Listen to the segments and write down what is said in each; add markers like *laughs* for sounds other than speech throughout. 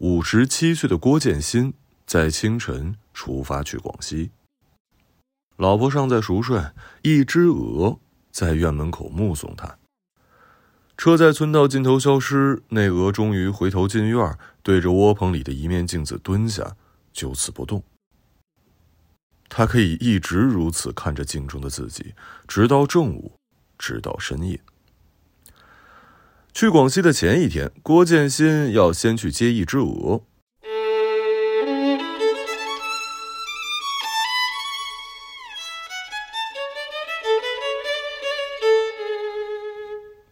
五十七岁的郭建新在清晨出发去广西。老婆尚在熟睡，一只鹅在院门口目送他。车在村道尽头消失，那鹅终于回头进院，对着窝棚里的一面镜子蹲下，就此不动。他可以一直如此看着镜中的自己，直到正午，直到深夜。去广西的前一天，郭建新要先去接一只鹅。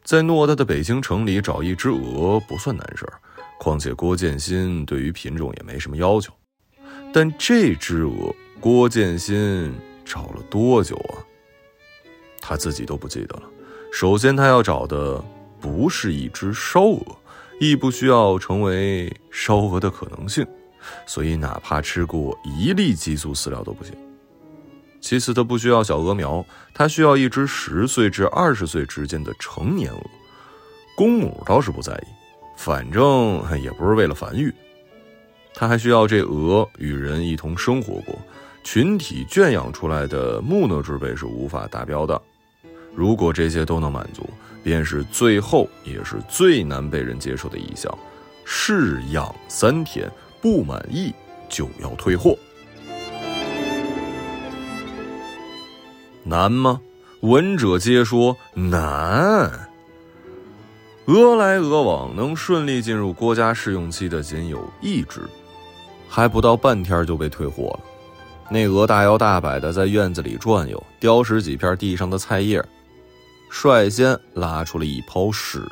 在偌大的北京城里找一只鹅不算难事儿，况且郭建新对于品种也没什么要求。但这只鹅，郭建新找了多久啊？他自己都不记得了。首先，他要找的。不是一只烧鹅，亦不需要成为烧鹅的可能性，所以哪怕吃过一粒激素饲料都不行。其次，它不需要小鹅苗，它需要一只十岁至二十岁之间的成年鹅。公母倒是不在意，反正也不是为了繁育。它还需要这鹅与人一同生活过，群体圈养出来的木讷之辈是无法达标的。如果这些都能满足。便是最后也是最难被人接受的一项，试养三天不满意就要退货，难吗？闻者皆说难。鹅来鹅往，能顺利进入郭家试用期的仅有一只，还不到半天就被退货了。那鹅大摇大摆的在院子里转悠，叼拾几片地上的菜叶。率先拉出了一泡屎，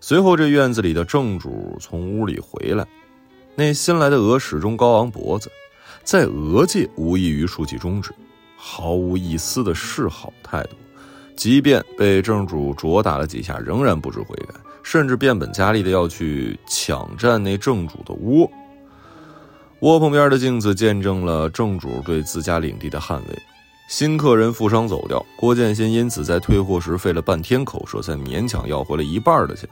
随后这院子里的正主从屋里回来，那新来的鹅始终高昂脖子，在鹅界无异于竖起中指，毫无一丝的示好态度，即便被正主啄打了几下，仍然不知悔改，甚至变本加厉的要去抢占那正主的窝。窝棚边的镜子见证了正主对自家领地的捍卫。新客人负伤走掉，郭建新因此在退货时费了半天口舌，才勉强要回了一半的钱。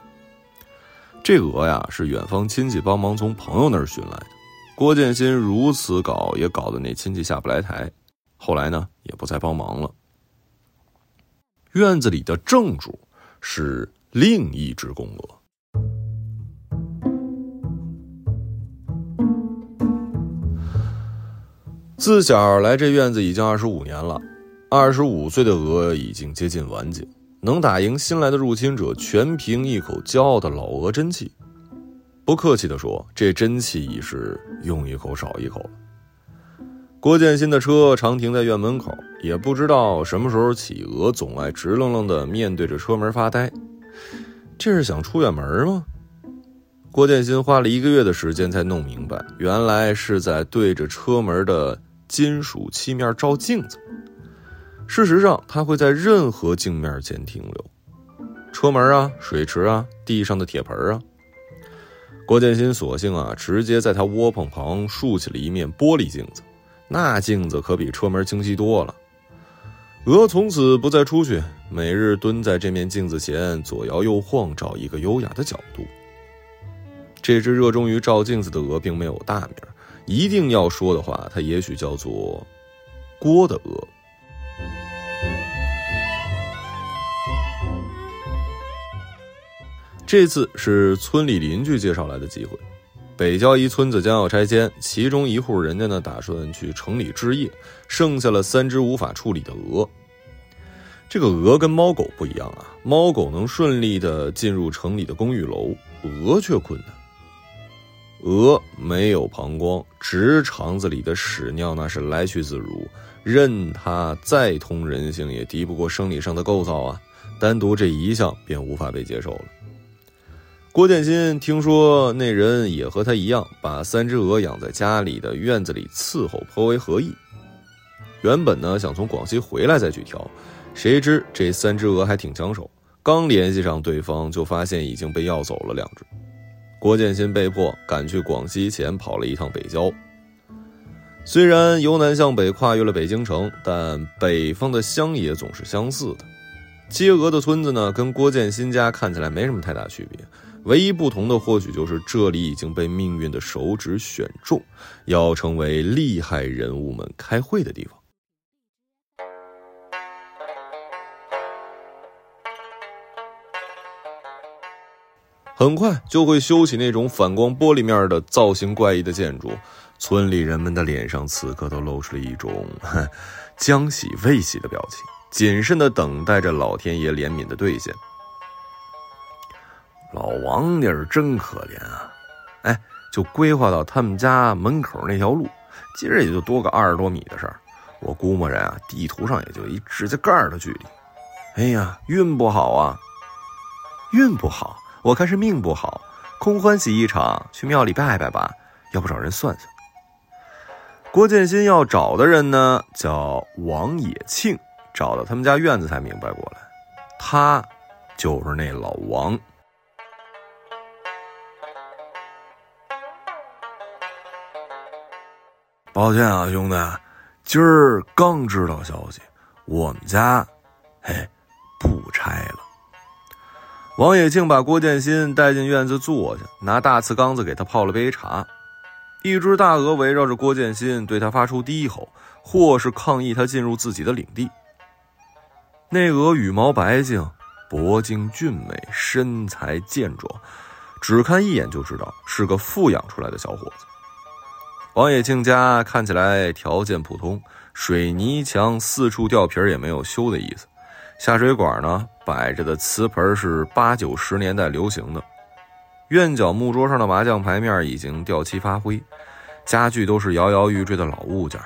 这鹅呀，是远方亲戚帮忙从朋友那儿寻来的。郭建新如此搞，也搞得那亲戚下不来台。后来呢，也不再帮忙了。院子里的正主是另一只公鹅。自小来这院子已经二十五年了，二十五岁的鹅已经接近晚景，能打赢新来的入侵者，全凭一口骄傲的老鹅真气。不客气地说，这真气已是用一口少一口了。郭建新的车常停在院门口，也不知道什么时候起，鹅总爱直愣愣地面对着车门发呆。这是想出远门吗？郭建新花了一个月的时间才弄明白，原来是在对着车门的。金属漆面照镜子。事实上，它会在任何镜面前停留，车门啊、水池啊、地上的铁盆啊。郭建新索性啊，直接在他窝棚旁竖起了一面玻璃镜子，那镜子可比车门清晰多了。鹅从此不再出去，每日蹲在这面镜子前左摇右晃，找一个优雅的角度。这只热衷于照镜子的鹅并没有大名。一定要说的话，它也许叫做“郭的鹅”。这次是村里邻居介绍来的机会。北郊一村子将要拆迁，其中一户人家呢打算去城里置业，剩下了三只无法处理的鹅。这个鹅跟猫狗不一样啊，猫狗能顺利的进入城里的公寓楼，鹅却困难。鹅没有膀胱，直肠子里的屎尿那是来去自如，任它再通人性，也敌不过生理上的构造啊！单独这一项便无法被接受了。郭建新听说那人也和他一样，把三只鹅养在家里的院子里伺候，颇为合意。原本呢想从广西回来再去挑，谁知这三只鹅还挺抢手，刚联系上对方，就发现已经被要走了两只。郭建新被迫赶去广西前跑了一趟北郊。虽然由南向北跨越了北京城，但北方的乡野总是相似的。接鹅的村子呢，跟郭建新家看起来没什么太大区别。唯一不同的或许就是这里已经被命运的手指选中，要成为厉害人物们开会的地方。很快就会修起那种反光玻璃面的造型怪异的建筑，村里人们的脸上此刻都露出了一种 *laughs* 将喜未喜的表情，谨慎的等待着老天爷怜悯的兑现。老王家是真可怜啊！哎，就规划到他们家门口那条路，其实也就多个二十多米的事儿，我估摸着啊，地图上也就一指甲盖的距离。哎呀，运不好啊，运不好。我看是命不好，空欢喜一场，去庙里拜拜吧。要不找人算算。郭建新要找的人呢，叫王野庆。找到他们家院子才明白过来，他就是那老王。抱歉啊，兄弟，今儿刚知道消息，我们家，嘿，不拆了。王野庆把郭建新带进院子坐下，拿大瓷缸子给他泡了杯茶。一只大鹅围绕着郭建新，对他发出低吼，或是抗议他进入自己的领地。那鹅羽毛白净，脖颈俊美，身材健壮，只看一眼就知道是个富养出来的小伙子。王野庆家看起来条件普通，水泥墙四处掉皮也没有修的意思。下水管呢，摆着的瓷盆是八九十年代流行的。院角木桌上的麻将牌面已经掉漆发灰，家具都是摇摇欲坠的老物件。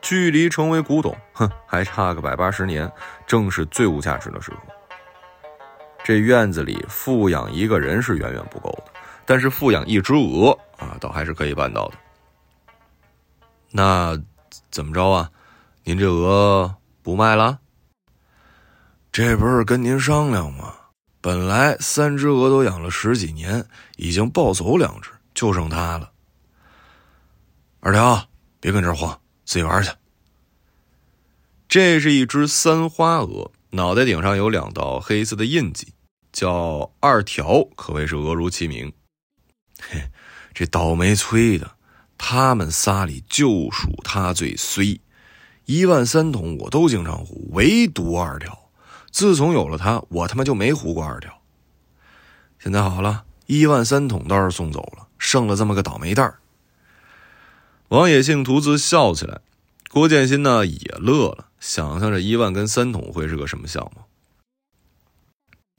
距离成为古董，哼，还差个百八十年，正是最无价值的时候。这院子里富养一个人是远远不够的，但是富养一只鹅啊，倒还是可以办到的。那怎么着啊？您这鹅不卖了？这不是跟您商量吗？本来三只鹅都养了十几年，已经抱走两只，就剩它了。二条，别跟这儿晃，自己玩去。这是一只三花鹅，脑袋顶上有两道黑色的印记，叫二条，可谓是鹅如其名。嘿，这倒霉催的，他们仨里就属他最衰。一万三桶我都经常胡，唯独二条。自从有了他，我他妈就没胡过二条。现在好了，一万三桶倒是送走了，剩了这么个倒霉蛋儿。王野庆独自笑起来，郭建新呢也乐了，想象着一万跟三桶会是个什么项目。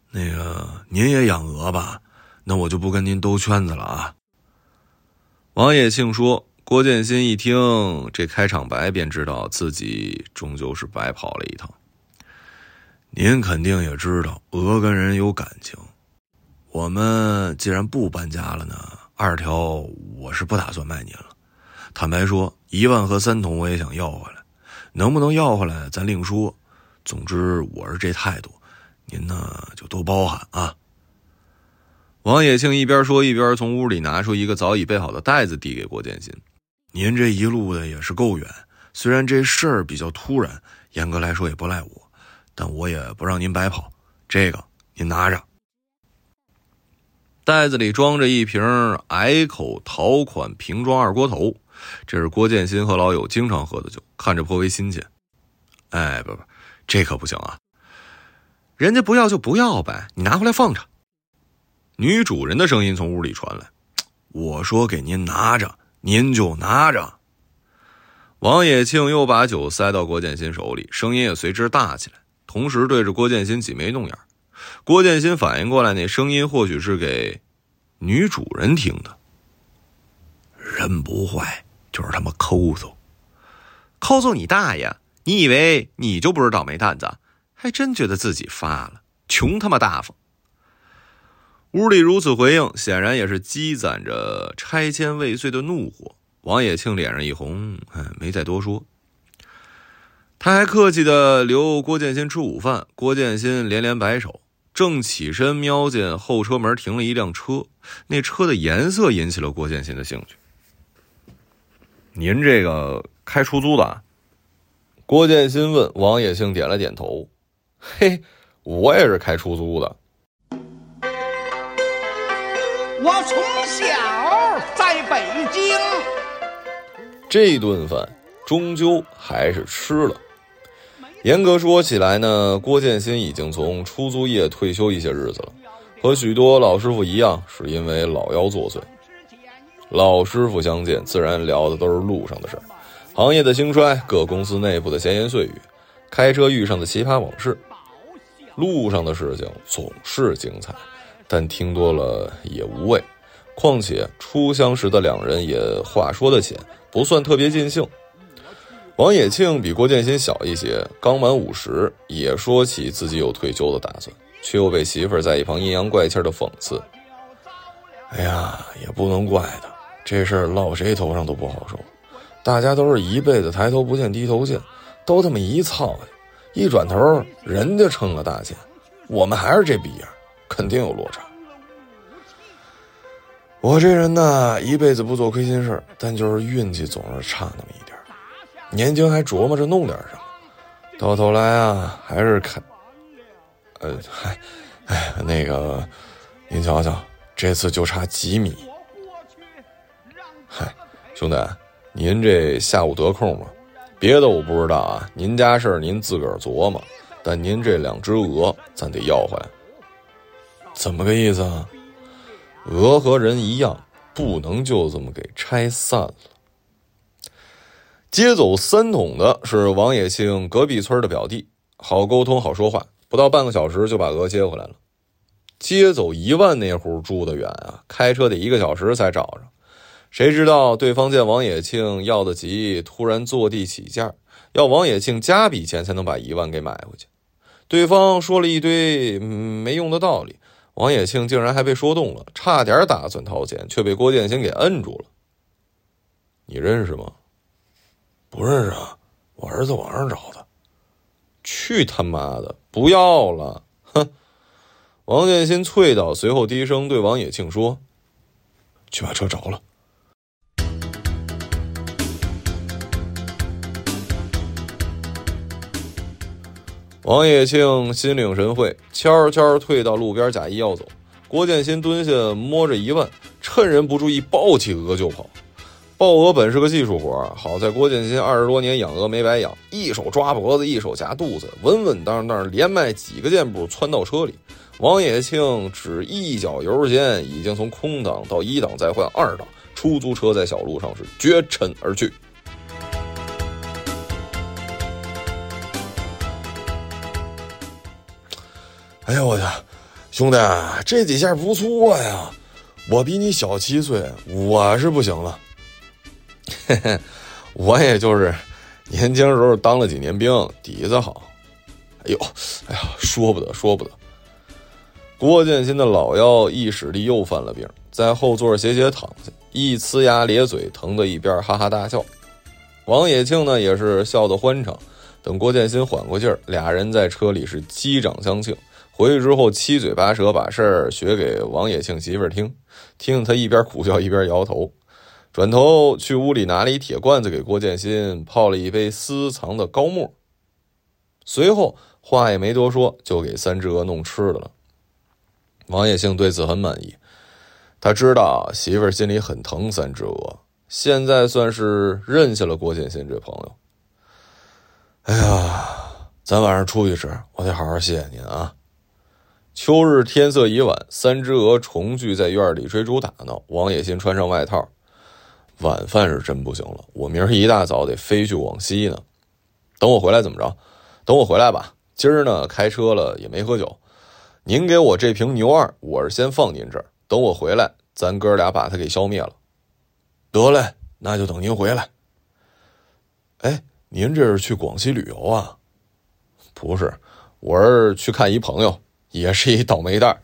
那个您也养鹅吧？那我就不跟您兜圈子了啊。王野庆说。郭建新一听这开场白，便知道自己终究是白跑了一趟。您肯定也知道，鹅跟人有感情。我们既然不搬家了呢，二条我是不打算卖您了。坦白说，一万和三桶我也想要回来，能不能要回来咱另说。总之我是这态度，您呢就多包涵啊。王野庆一边说一边从屋里拿出一个早已备好的袋子递给郭建新：“您这一路的也是够远，虽然这事儿比较突然，严格来说也不赖我。”但我也不让您白跑，这个您拿着。袋子里装着一瓶矮口陶款瓶装二锅头，这是郭建新和老友经常喝的酒，看着颇为新鲜。哎，不不，这可不行啊！人家不要就不要呗，你拿回来放着。女主人的声音从屋里传来：“我说给您拿着，您就拿着。”王野庆又把酒塞到郭建新手里，声音也随之大起来。同时对着郭建新挤眉弄眼，郭建新反应过来，那声音或许是给女主人听的。人不坏，就是他妈抠搜，抠搜你大爷！你以为你就不是倒霉蛋子？还真觉得自己发了，穷他妈大方！屋里如此回应，显然也是积攒着拆迁未遂的怒火。王野庆脸上一红，没再多说。他还客气的留郭建新吃午饭，郭建新连连摆手，正起身瞄见后车门停了一辆车，那车的颜色引起了郭建新的兴趣。您这个开出租的？郭建新问。王野庆点了点头。嘿，我也是开出租的。我从小在北京。这顿饭终究还是吃了。严格说起来呢，郭建新已经从出租业退休一些日子了，和许多老师傅一样，是因为老腰作祟。老师傅相见，自然聊的都是路上的事儿，行业的兴衰，各公司内部的闲言碎语，开车遇上的奇葩往事。路上的事情总是精彩，但听多了也无味。况且初相识的两人也话说得浅，不算特别尽兴。王野庆比郭建新小一些，刚满五十，也说起自己有退休的打算，却又被媳妇儿在一旁阴阳怪气的讽刺。哎呀，也不能怪他，这事儿落谁头上都不好受。大家都是一辈子抬头不见低头见，都他妈一操，一转头人家挣了大钱，我们还是这逼样，肯定有落差。我这人呢，一辈子不做亏心事但就是运气总是差那么一点。年轻还琢磨着弄点什么，到头来啊，还是看，呃，嗨，哎，那个，您瞧瞧，这次就差几米。嗨，兄弟，您这下午得空吗？别的我不知道啊，您家事儿您自个儿琢磨。但您这两只鹅，咱得要回来。怎么个意思啊？鹅和人一样，不能就这么给拆散了。接走三桶的是王野庆隔壁村的表弟，好沟通，好说话，不到半个小时就把鹅接回来了。接走一万那户住得远啊，开车得一个小时才找着。谁知道对方见王野庆要得急，突然坐地起价，要王野庆加笔钱才能把一万给买回去。对方说了一堆没用的道理，王野庆竟然还被说动了，差点打算掏钱，却被郭建新给摁住了。你认识吗？不认识啊，我儿子网上找的。去他妈的，不要了！哼！王建新啐道，随后低声对王野庆说：“去把车着了。”王野庆心领神会，悄悄退到路边，假意要走。郭建新蹲下摸着一问，趁人不注意抱起鹅就跑。抱鹅本是个技术活，好在郭建新二十多年养鹅没白养，一手抓脖子，一手夹肚子，稳稳当当，连迈几个箭步窜到车里。王野庆只一脚油间，已经从空档到一档再换二档，出租车在小路上是绝尘而去。哎呀，我去，兄弟，这几下不错呀！我比你小七岁，我是不行了。嘿嘿，我也就是年轻时候当了几年兵，底子好。哎呦，哎呀，说不得，说不得。郭建新的老腰一使力又犯了病，在后座斜斜躺下，一呲牙咧嘴，疼得一边哈哈大笑。王野庆呢，也是笑得欢畅。等郭建新缓过劲儿，俩人在车里是击掌相庆。回去之后七嘴八舌把事儿学给王野庆媳妇儿听，听他一边苦笑一边摇头。转头去屋里拿了一铁罐子给郭建新泡了一杯私藏的高沫，随后话也没多说，就给三只鹅弄吃的了。王野庆对此很满意，他知道媳妇儿心里很疼三只鹅，现在算是认下了郭建新这朋友。哎呀，咱晚上出去吃，我得好好谢谢您啊！秋日天色已晚，三只鹅重聚在院里追逐打闹。王野新穿上外套。晚饭是真不行了，我明儿一大早得飞去广西呢。等我回来怎么着？等我回来吧。今儿呢，开车了也没喝酒。您给我这瓶牛二，我是先放您这儿。等我回来，咱哥俩把它给消灭了。得嘞，那就等您回来。哎，您这是去广西旅游啊？不是，我是去看一朋友，也是一倒霉蛋。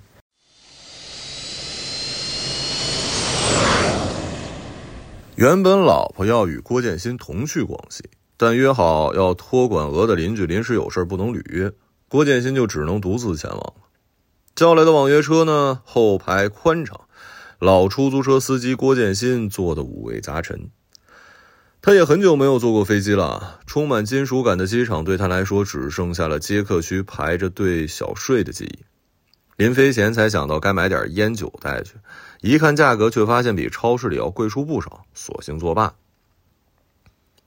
原本老婆要与郭建新同去广西，但约好要托管鹅的邻居临时有事不能履约，郭建新就只能独自前往了。叫来的网约车呢，后排宽敞，老出租车司机郭建新坐的五味杂陈。他也很久没有坐过飞机了，充满金属感的机场对他来说只剩下了接客区排着队小睡的记忆。临飞前才想到该买点烟酒带去。一看价格，却发现比超市里要贵出不少，索性作罢。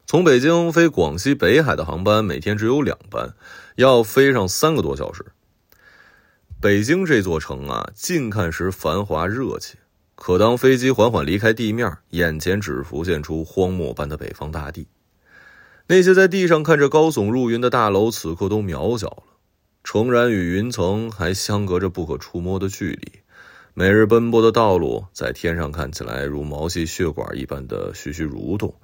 从北京飞广西北海的航班每天只有两班，要飞上三个多小时。北京这座城啊，近看时繁华热气，可当飞机缓缓离开地面，眼前只浮现出荒漠般的北方大地。那些在地上看着高耸入云的大楼，此刻都渺小了。诚然，与云层还相隔着不可触摸的距离。每日奔波的道路，在天上看起来如毛细血管一般的徐徐蠕动。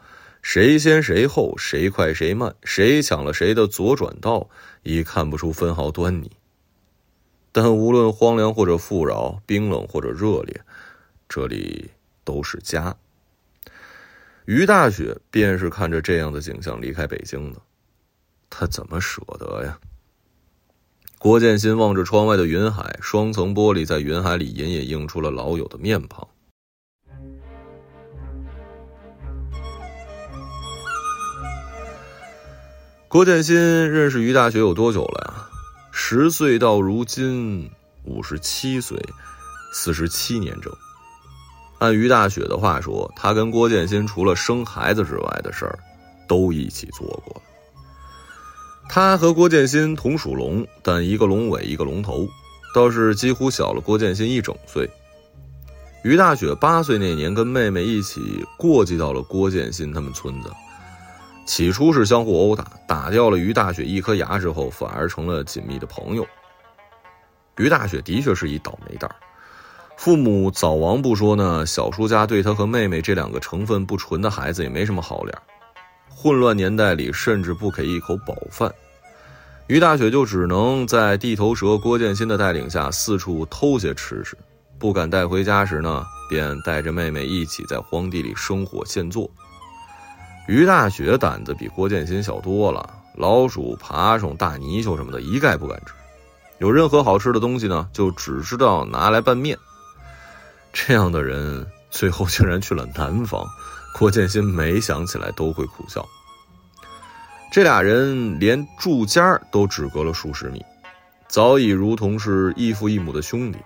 谁先谁后，谁快谁慢，谁抢了谁的左转道，已看不出分毫端倪。但无论荒凉或者富饶，冰冷或者热烈，这里都是家。于大雪便是看着这样的景象离开北京的，他怎么舍得呀？郭建新望着窗外的云海，双层玻璃在云海里隐隐映出了老友的面庞。郭建新认识于大学有多久了呀？十岁到如今五十七岁，四十七年整。按于大雪的话说，他跟郭建新除了生孩子之外的事儿，都一起做过了。他和郭建新同属龙，但一个龙尾，一个龙头，倒是几乎小了郭建新一整岁。于大雪八岁那年，跟妹妹一起过继到了郭建新他们村子。起初是相互殴打，打掉了于大雪一颗牙之后，反而成了紧密的朋友。于大雪的确是一倒霉蛋儿，父母早亡不说呢，小叔家对他和妹妹这两个成分不纯的孩子也没什么好脸。混乱年代里，甚至不给一口饱饭，于大雪就只能在地头蛇郭建新的带领下四处偷些吃食，不敢带回家时呢，便带着妹妹一起在荒地里生火现做。于大雪胆子比郭建新小多了，老鼠、爬虫、大泥鳅什么的，一概不敢吃。有任何好吃的东西呢，就只知道拿来拌面。这样的人，最后竟然去了南方。郭建新没想起来都会苦笑。这俩人连住家都只隔了数十米，早已如同是异父异母的兄弟。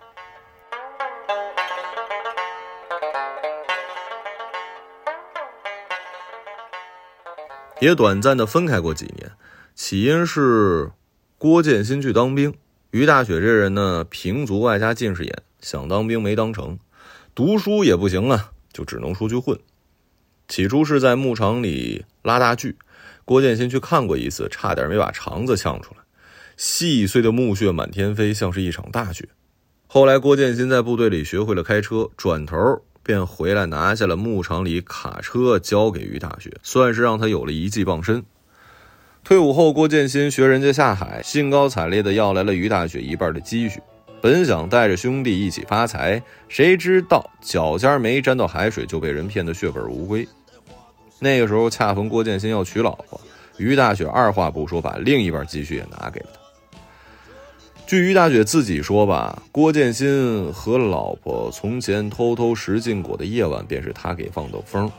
也短暂的分开过几年，起因是郭建新去当兵，于大雪这人呢，平足外加近视眼，想当兵没当成，读书也不行啊，就只能出去混。起初是在牧场里拉大锯，郭建新去看过一次，差点没把肠子呛出来，细碎的木屑满天飞，像是一场大雪。后来郭建新在部队里学会了开车，转头。便回来拿下了牧场里卡车，交给于大雪，算是让他有了一技傍身。退伍后，郭建新学人家下海，兴高采烈地要来了于大雪一半的积蓄，本想带着兄弟一起发财，谁知道脚尖没沾到海水，就被人骗得血本无归。那个时候恰逢郭建新要娶老婆，于大雪二话不说，把另一半积蓄也拿给了他。据于大雪自己说吧，郭建新和老婆从前偷偷食禁果的夜晚，便是他给放的风，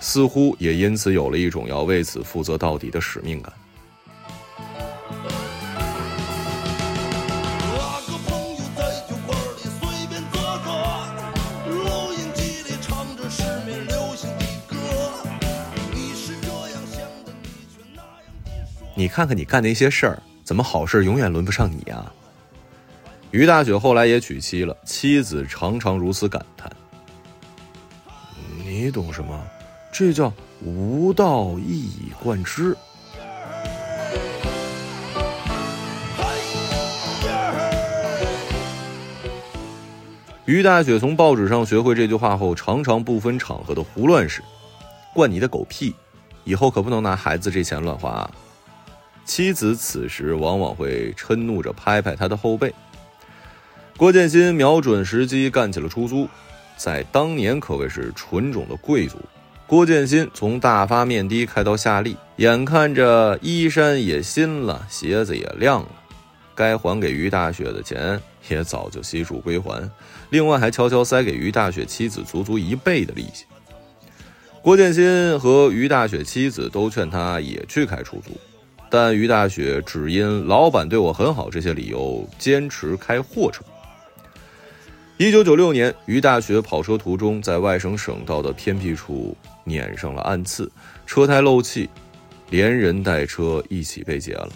似乎也因此有了一种要为此负责到底的使命感。你看看你干那些事儿。怎么好事永远轮不上你呀？于大雪后来也娶妻了，妻子常常如此感叹：“你懂什么？这叫无道一以贯之。”于大雪从报纸上学会这句话后，常常不分场合的胡乱使，灌你的狗屁！以后可不能拿孩子这钱乱花啊！妻子此时往往会嗔怒着拍拍他的后背。郭建新瞄准时机干起了出租，在当年可谓是纯种的贵族。郭建新从大发面的开到夏利，眼看着衣衫也新了，鞋子也亮了，该还给于大雪的钱也早就悉数归还，另外还悄悄塞给于大雪妻子足足一倍的利息。郭建新和于大雪妻子都劝他也去开出租。但于大雪只因老板对我很好这些理由，坚持开货车。一九九六年，于大学跑车途中，在外省省道的偏僻处碾上了暗刺，车胎漏气，连人带车一起被劫了。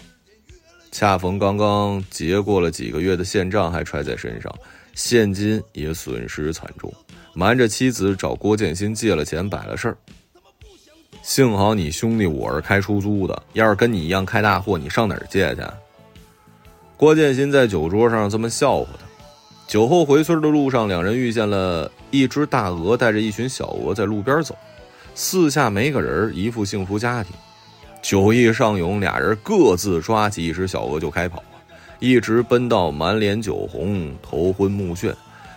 恰逢刚刚结过了几个月的现账还揣在身上，现金也损失惨重，瞒着妻子找郭建新借了钱摆了事儿。幸好你兄弟我是开出租的，要是跟你一样开大货，你上哪儿借去？郭建新在酒桌上这么笑话他。酒后回村的路上，两人遇见了一只大鹅，带着一群小鹅在路边走，四下没个人，一副幸福家庭。酒意上涌，俩人各自抓起一只小鹅就开跑一直奔到满脸酒红、头昏目眩。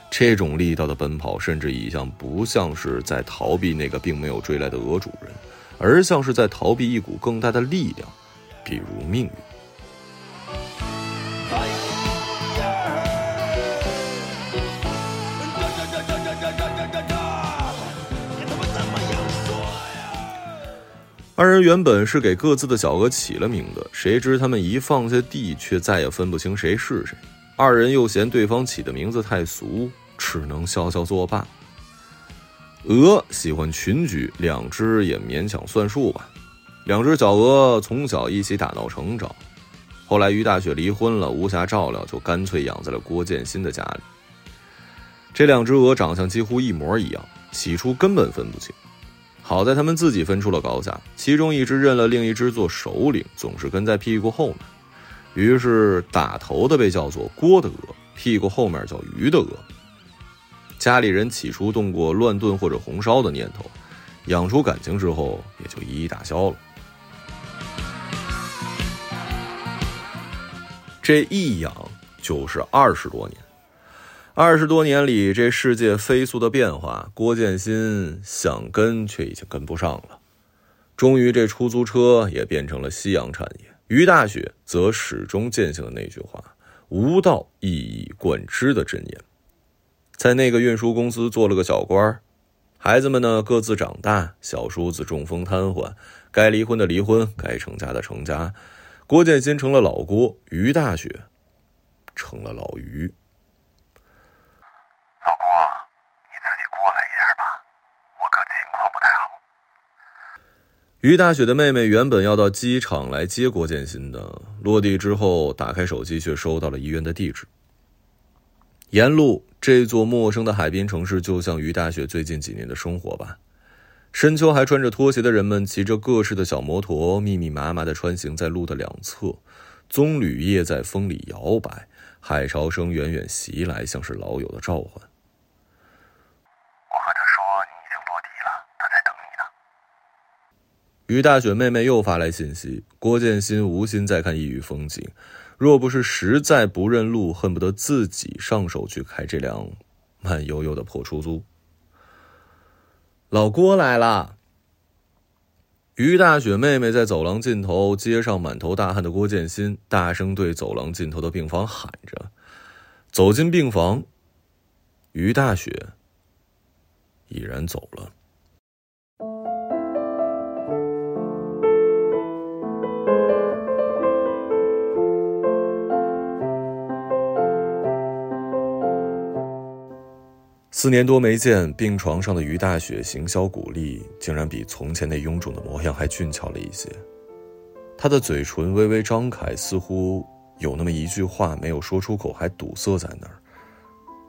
这种力道的奔跑，甚至已像不像是在逃避那个并没有追来的鹅主人，而像是在逃避一股更大的力量，比如命运。二人原本是给各自的小鹅起了名字，谁知他们一放下地，却再也分不清谁是谁。二人又嫌对方起的名字太俗，只能笑笑作罢。鹅喜欢群居，两只也勉强算数吧。两只小鹅从小一起打闹成长，后来于大雪离婚了，无暇照料，就干脆养在了郭建新的家里。这两只鹅长相几乎一模一样，起初根本分不清。好在他们自己分出了高下，其中一只认了另一只做首领，总是跟在屁股后面。于是打头的被叫做郭的鹅，屁股后面叫鱼的鹅。家里人起初动过乱炖或者红烧的念头，养出感情之后也就一一打消了。这一养就是二十多年。二十多年里，这世界飞速的变化，郭建新想跟却已经跟不上了。终于，这出租车也变成了夕阳产业。于大雪则始终践行了那句话：“无道一以贯之”的箴言。在那个运输公司做了个小官儿孩子们呢各自长大，小叔子中风瘫痪，该离婚的离婚，该成家的成家。郭建新成了老郭，于大雪成了老于。老郭，你自己过来一下吧，我可情况不太好于大雪的妹妹原本要到机场来接郭建新的，落地之后打开手机，却收到了医院的地址。沿路这座陌生的海滨城市，就像于大雪最近几年的生活吧。深秋还穿着拖鞋的人们，骑着各式的小摩托，密密麻麻的穿行在路的两侧。棕榈叶在风里摇摆，海潮声远远袭来，像是老友的召唤。我和他说你已经落地了，他在等你呢于大雪妹妹又发来信息，郭建新无心再看异域风景，若不是实在不认路，恨不得自己上手去开这辆慢悠悠的破出租。老郭来了。于大雪妹妹在走廊尽头接上满头大汗的郭建新，大声对走廊尽头的病房喊着。走进病房，于大雪已然走了。四年多没见，病床上的于大雪形销骨立，竟然比从前那臃肿的模样还俊俏了一些。他的嘴唇微微张开，似乎有那么一句话没有说出口，还堵塞在那儿。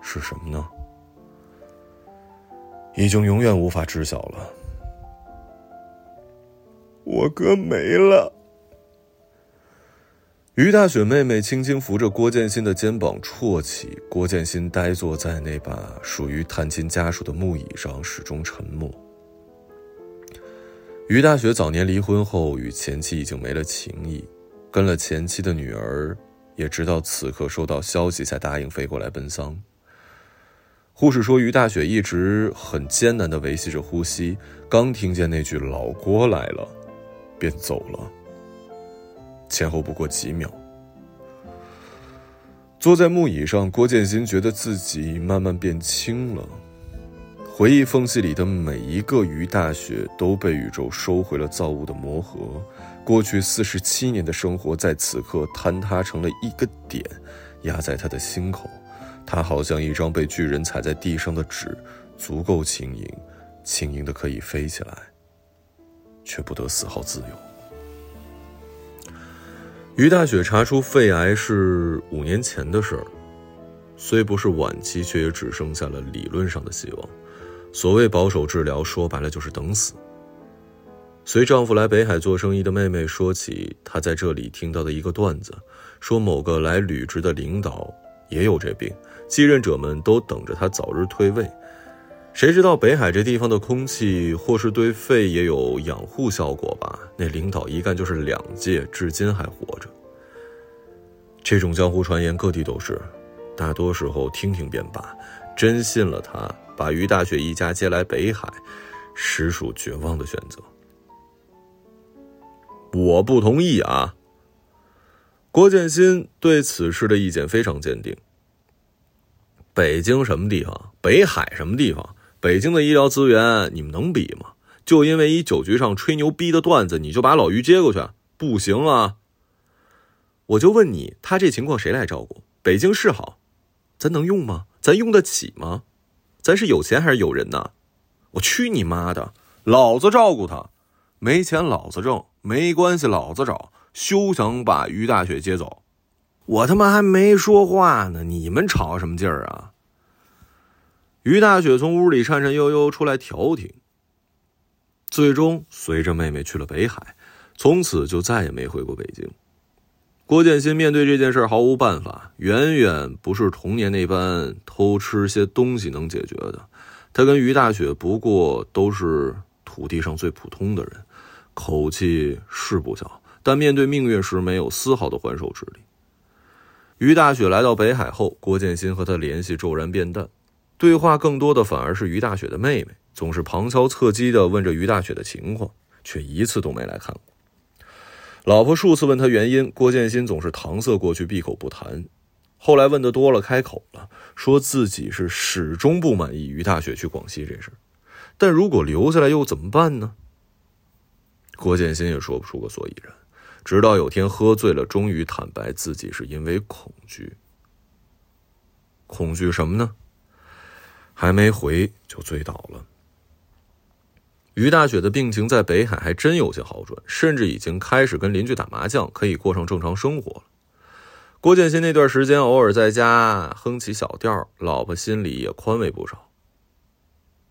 是什么呢？已经永远无法知晓了。我哥没了。于大雪妹妹轻轻扶着郭建新的肩膀，啜泣。郭建新呆坐在那把属于探亲家属的木椅上，始终沉默。于大雪早年离婚后，与前妻已经没了情谊，跟了前妻的女儿，也直到此刻收到消息才答应飞过来奔丧。护士说，于大雪一直很艰难地维系着呼吸，刚听见那句“老郭来了”，便走了。前后不过几秒，坐在木椅上，郭建新觉得自己慢慢变轻了。回忆缝隙里的每一个于大雪都被宇宙收回了造物的魔盒，过去四十七年的生活在此刻坍塌成了一个点，压在他的心口，他好像一张被巨人踩在地上的纸，足够轻盈，轻盈的可以飞起来，却不得丝毫自由。于大雪查出肺癌是五年前的事儿，虽不是晚期，却也只剩下了理论上的希望。所谓保守治疗，说白了就是等死。随丈夫来北海做生意的妹妹说起，她在这里听到的一个段子，说某个来履职的领导也有这病，继任者们都等着他早日退位。谁知道北海这地方的空气，或是对肺也有养护效果吧？那领导一干就是两届，至今还活着。这种江湖传言各地都是，大多时候听听便罢。真信了他，把于大雪一家接来北海，实属绝望的选择。我不同意啊！郭建新对此事的意见非常坚定。北京什么地方？北海什么地方？北京的医疗资源你们能比吗？就因为一酒局上吹牛逼的段子，你就把老于接过去？不行啊！我就问你，他这情况谁来照顾？北京是好，咱能用吗？咱用得起吗？咱是有钱还是有人呢？我去你妈的！老子照顾他，没钱老子挣。没关系，老子找，休想把于大雪接走。我他妈还没说话呢，你们吵什么劲儿啊？于大雪从屋里颤颤悠悠出来调停，最终随着妹妹去了北海，从此就再也没回过北京。郭建新面对这件事毫无办法，远远不是童年那般偷吃些东西能解决的。他跟于大雪不过都是土地上最普通的人。口气是不小，但面对命运时没有丝毫的还手之力。于大雪来到北海后，郭建新和他联系骤然变淡，对话更多的反而是于大雪的妹妹，总是旁敲侧击地问着于大雪的情况，却一次都没来看过。老婆数次问他原因，郭建新总是搪塞过去，闭口不谈。后来问的多了，开口了，说自己是始终不满意于大雪去广西这事，但如果留下来又怎么办呢？郭建新也说不出个所以然，直到有天喝醉了，终于坦白自己是因为恐惧。恐惧什么呢？还没回就醉倒了。于大雪的病情在北海还真有些好转，甚至已经开始跟邻居打麻将，可以过上正常生活了。郭建新那段时间偶尔在家哼起小调，老婆心里也宽慰不少。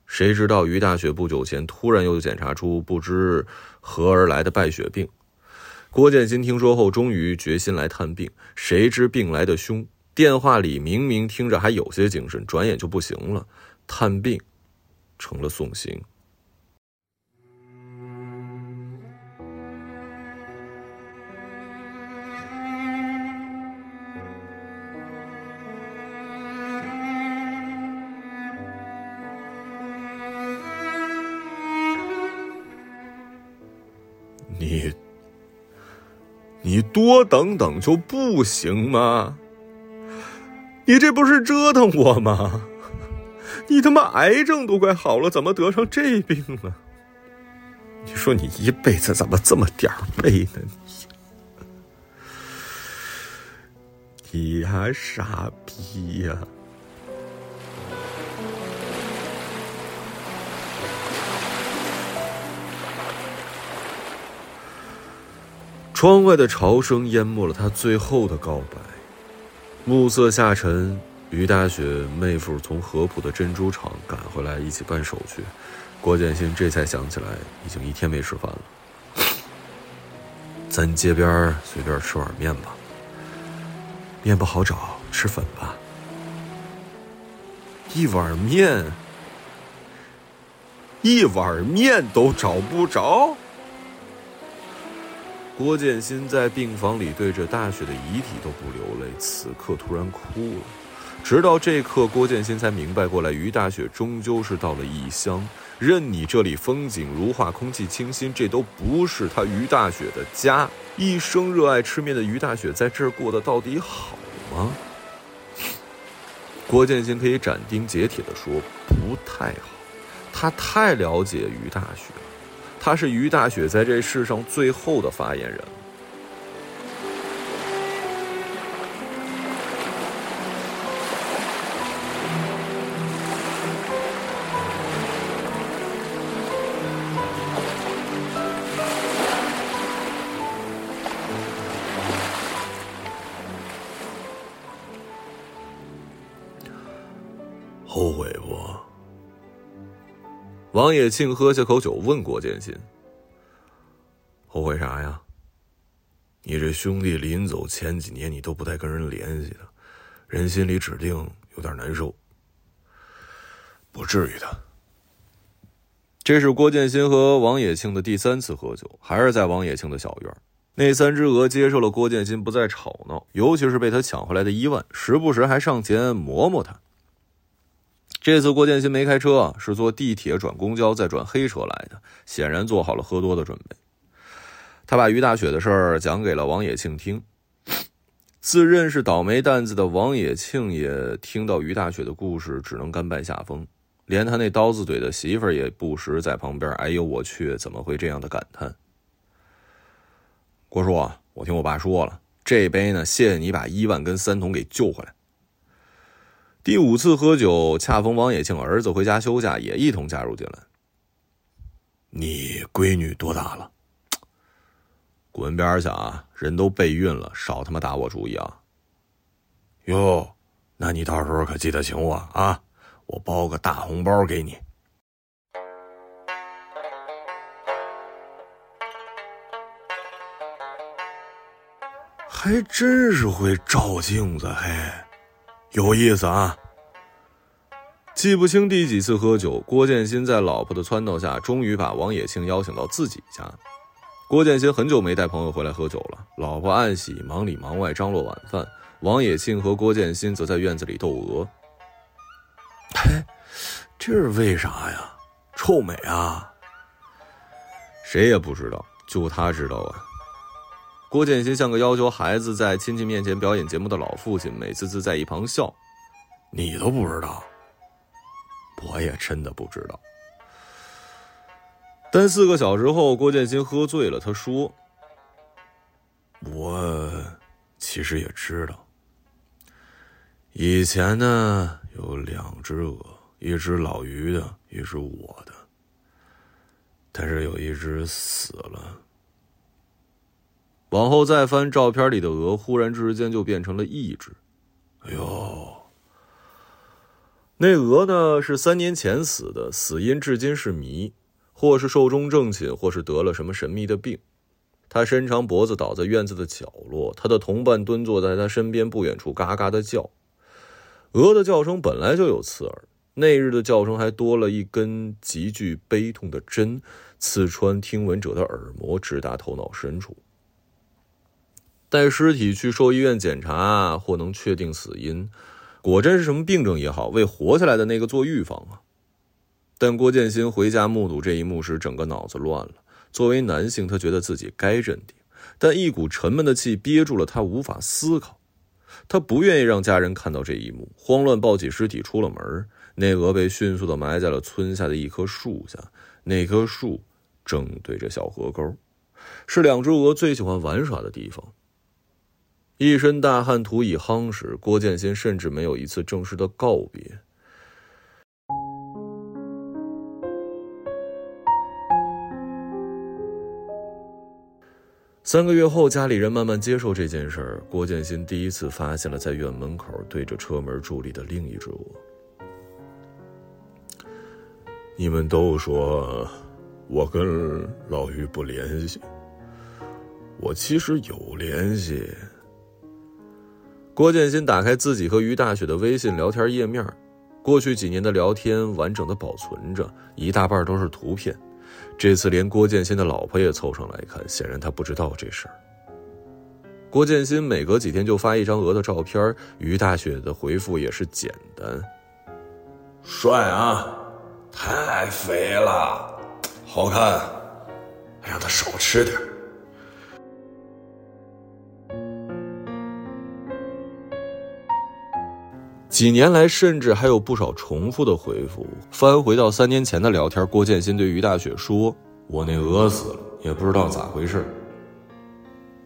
谁知道于大雪不久前突然又检查出不知何而来的败血病，郭建新听说后，终于决心来探病。谁知病来的凶，电话里明明听着还有些精神，转眼就不行了。探病成了送行。你，你多等等就不行吗？你这不是折腾我吗？你他妈癌症都快好了，怎么得上这病了？你说你一辈子怎么这么点儿背呢？你，你呀，傻逼呀！窗外的潮声淹没了他最后的告白。暮色下沉，于大雪妹夫从合浦的珍珠厂赶回来，一起办手续。郭建新这才想起来，已经一天没吃饭了。咱街边随便吃碗面吧。面不好找，吃粉吧。一碗面，一碗面都找不着。郭建新在病房里对着大雪的遗体都不流泪，此刻突然哭了。直到这刻，郭建新才明白过来，于大雪终究是到了异乡。任你这里风景如画，空气清新，这都不是他于大雪的家。一生热爱吃面的于大雪，在这儿过得到底好吗？郭建新可以斩钉截铁地说，不太好。他太了解于大雪。他是于大雪在这世上最后的发言人。王野庆喝下口酒，问郭建新：“后悔啥呀？你这兄弟临走前几年，你都不带跟人联系的，人心里指定有点难受。不至于的。”这是郭建新和王野庆的第三次喝酒，还是在王野庆的小院。那三只鹅接受了郭建新不再吵闹，尤其是被他抢回来的伊万，时不时还上前磨磨他。这次郭建新没开车，是坐地铁转公交再转黑车来的，显然做好了喝多的准备。他把于大雪的事儿讲给了王野庆听。*sniffs* 自认是倒霉蛋子的王野庆也听到于大雪的故事，只能甘拜下风。连他那刀子嘴的媳妇儿也不时在旁边“哎呦我去，怎么会这样的”感叹。郭叔，我听我爸说了，这杯呢，谢谢你把伊万跟三桶给救回来。第五次喝酒，恰逢王野庆儿子回家休假，也一同加入进来。你闺女多大了？滚边去啊！人都备孕了，少他妈打我主意啊！哟，那你到时候可记得请我啊！我包个大红包给你。还真是会照镜子，嘿。有意思啊！记不清第几次喝酒，郭建新在老婆的撺掇下，终于把王野庆邀请到自己家。郭建新很久没带朋友回来喝酒了，老婆暗喜忙里忙外张罗晚饭，王野庆和郭建新则在院子里斗鹅。嘿，*laughs* 这是为啥呀？臭美啊！谁也不知道，就他知道啊。郭建新像个要求孩子在亲戚面前表演节目的老父亲，美滋滋在一旁笑。你都不知道，我也真的不知道。但四个小时后，郭建新喝醉了，他说：“我其实也知道，以前呢有两只鹅，一只老于的，一只我的，但是有一只死了。”往后再翻照片里的鹅，忽然之间就变成了一只。哎呦，那鹅呢？是三年前死的，死因至今是谜，或是寿终正寝，或是得了什么神秘的病。它伸长脖子倒在院子的角落，它的同伴蹲坐在它身边不远处，嘎嘎的叫。鹅的叫声本来就有刺耳，那日的叫声还多了一根极具悲痛的针，刺穿听闻者的耳膜，直达头脑深处。带尸体去兽医院检查，或能确定死因。果真是什么病症也好，为活下来的那个做预防啊！但郭建新回家目睹这一幕时，整个脑子乱了。作为男性，他觉得自己该镇定，但一股沉闷的气憋住了他，无法思考。他不愿意让家人看到这一幕，慌乱抱起尸体出了门。那鹅被迅速的埋在了村下的一棵树下，那棵树正对着小河沟，是两只鹅最喜欢玩耍的地方。一身大汗，土已夯实。郭建新甚至没有一次正式的告别。三个月后，家里人慢慢接受这件事儿。郭建新第一次发现了在院门口对着车门伫立的另一只我。你们都说我跟老于不联系，我其实有联系。郭建新打开自己和于大雪的微信聊天页面，过去几年的聊天完整的保存着，一大半都是图片。这次连郭建新的老婆也凑上来看，显然他不知道这事儿。郭建新每隔几天就发一张鹅的照片，于大雪的回复也是简单：“帅啊，太肥了，好看，让他少吃点。”几年来，甚至还有不少重复的回复。翻回到三年前的聊天，郭建新对于大雪说：“我那鹅死了，也不知道咋回事。”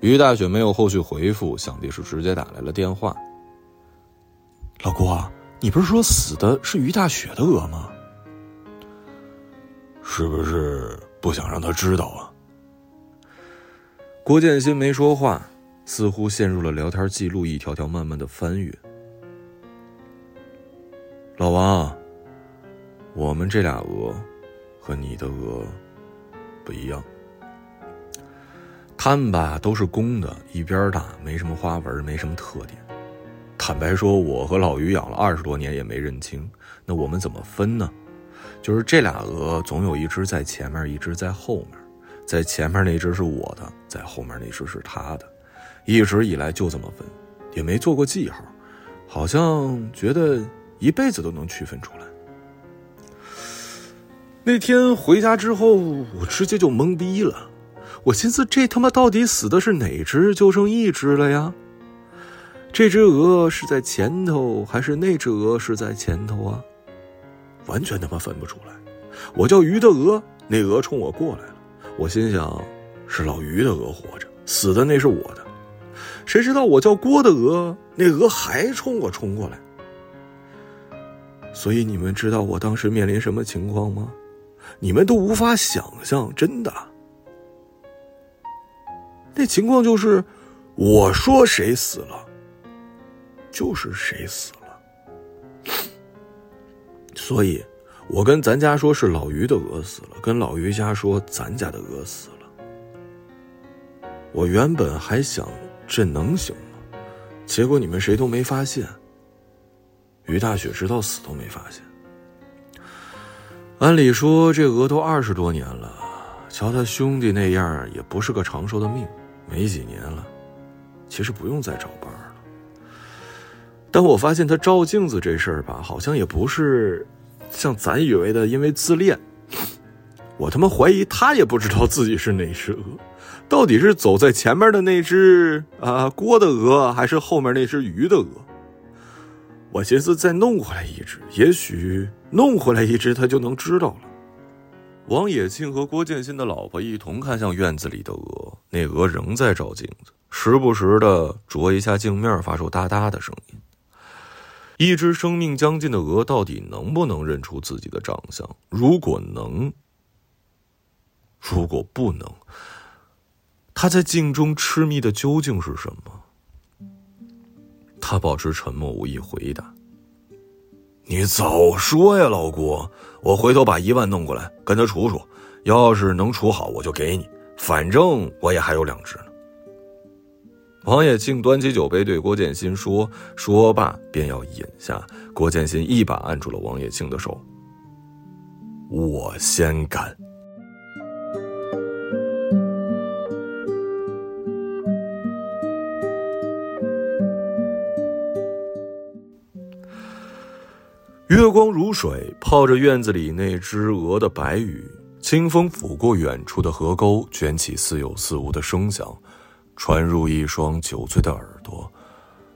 于大雪没有后续回复，想必是直接打来了电话。老郭，你不是说死的是于大雪的鹅吗？是不是不想让他知道啊？郭建新没说话，似乎陷入了聊天记录，一条条慢慢的翻阅。老王，我们这俩鹅，和你的鹅不一样。它们吧都是公的，一边大，没什么花纹，没什么特点。坦白说，我和老于养了二十多年也没认清。那我们怎么分呢？就是这俩鹅总有一只在前面，一只在后面。在前面那只是我的，在后面那只是他的。一直以来就这么分，也没做过记号，好像觉得一辈子都能区分出来。那天回家之后，我直接就懵逼了。我寻思，这他妈到底死的是哪只？就剩一只了呀？这只鹅是在前头，还是那只鹅是在前头啊？完全他妈分不出来。我叫鱼的鹅，那鹅冲我过来了。我心想，是老于的鹅活着，死的那是我的。谁知道我叫郭的鹅，那鹅还冲我冲过来。所以你们知道我当时面临什么情况吗？你们都无法想象，真的。那情况就是，我说谁死了，就是谁死了。所以，我跟咱家说是老于的鹅死了，跟老于家说咱家的鹅死了。我原本还想这能行吗？结果你们谁都没发现。于大雪直到死都没发现。按理说这鹅都二十多年了，瞧他兄弟那样，也不是个长寿的命。没几年了，其实不用再找伴儿了。但我发现他照镜子这事儿吧，好像也不是像咱以为的，因为自恋。我他妈怀疑他也不知道自己是哪只鹅，到底是走在前面的那只啊郭的鹅，还是后面那只鱼的鹅？我寻思再弄回来一只，也许弄回来一只他就能知道了。王野庆和郭建新的老婆一同看向院子里的鹅，那鹅仍在照镜子，时不时的啄一下镜面，发出哒哒的声音。一只生命将近的鹅，到底能不能认出自己的长相？如果能，如果不能，它在镜中痴迷的究竟是什么？他保持沉默，无意回答。你早说呀，老郭！我回头把一万弄过来跟他处处，要是能处好，我就给你。反正我也还有两只呢。王野庆端起酒杯对郭建新说，说罢便要饮下。郭建新一把按住了王野庆的手。我先干。月光如水，泡着院子里那只鹅的白羽。清风拂过远处的河沟，卷起似有似无的声响，传入一双酒醉的耳朵，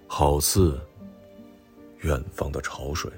好似远方的潮水。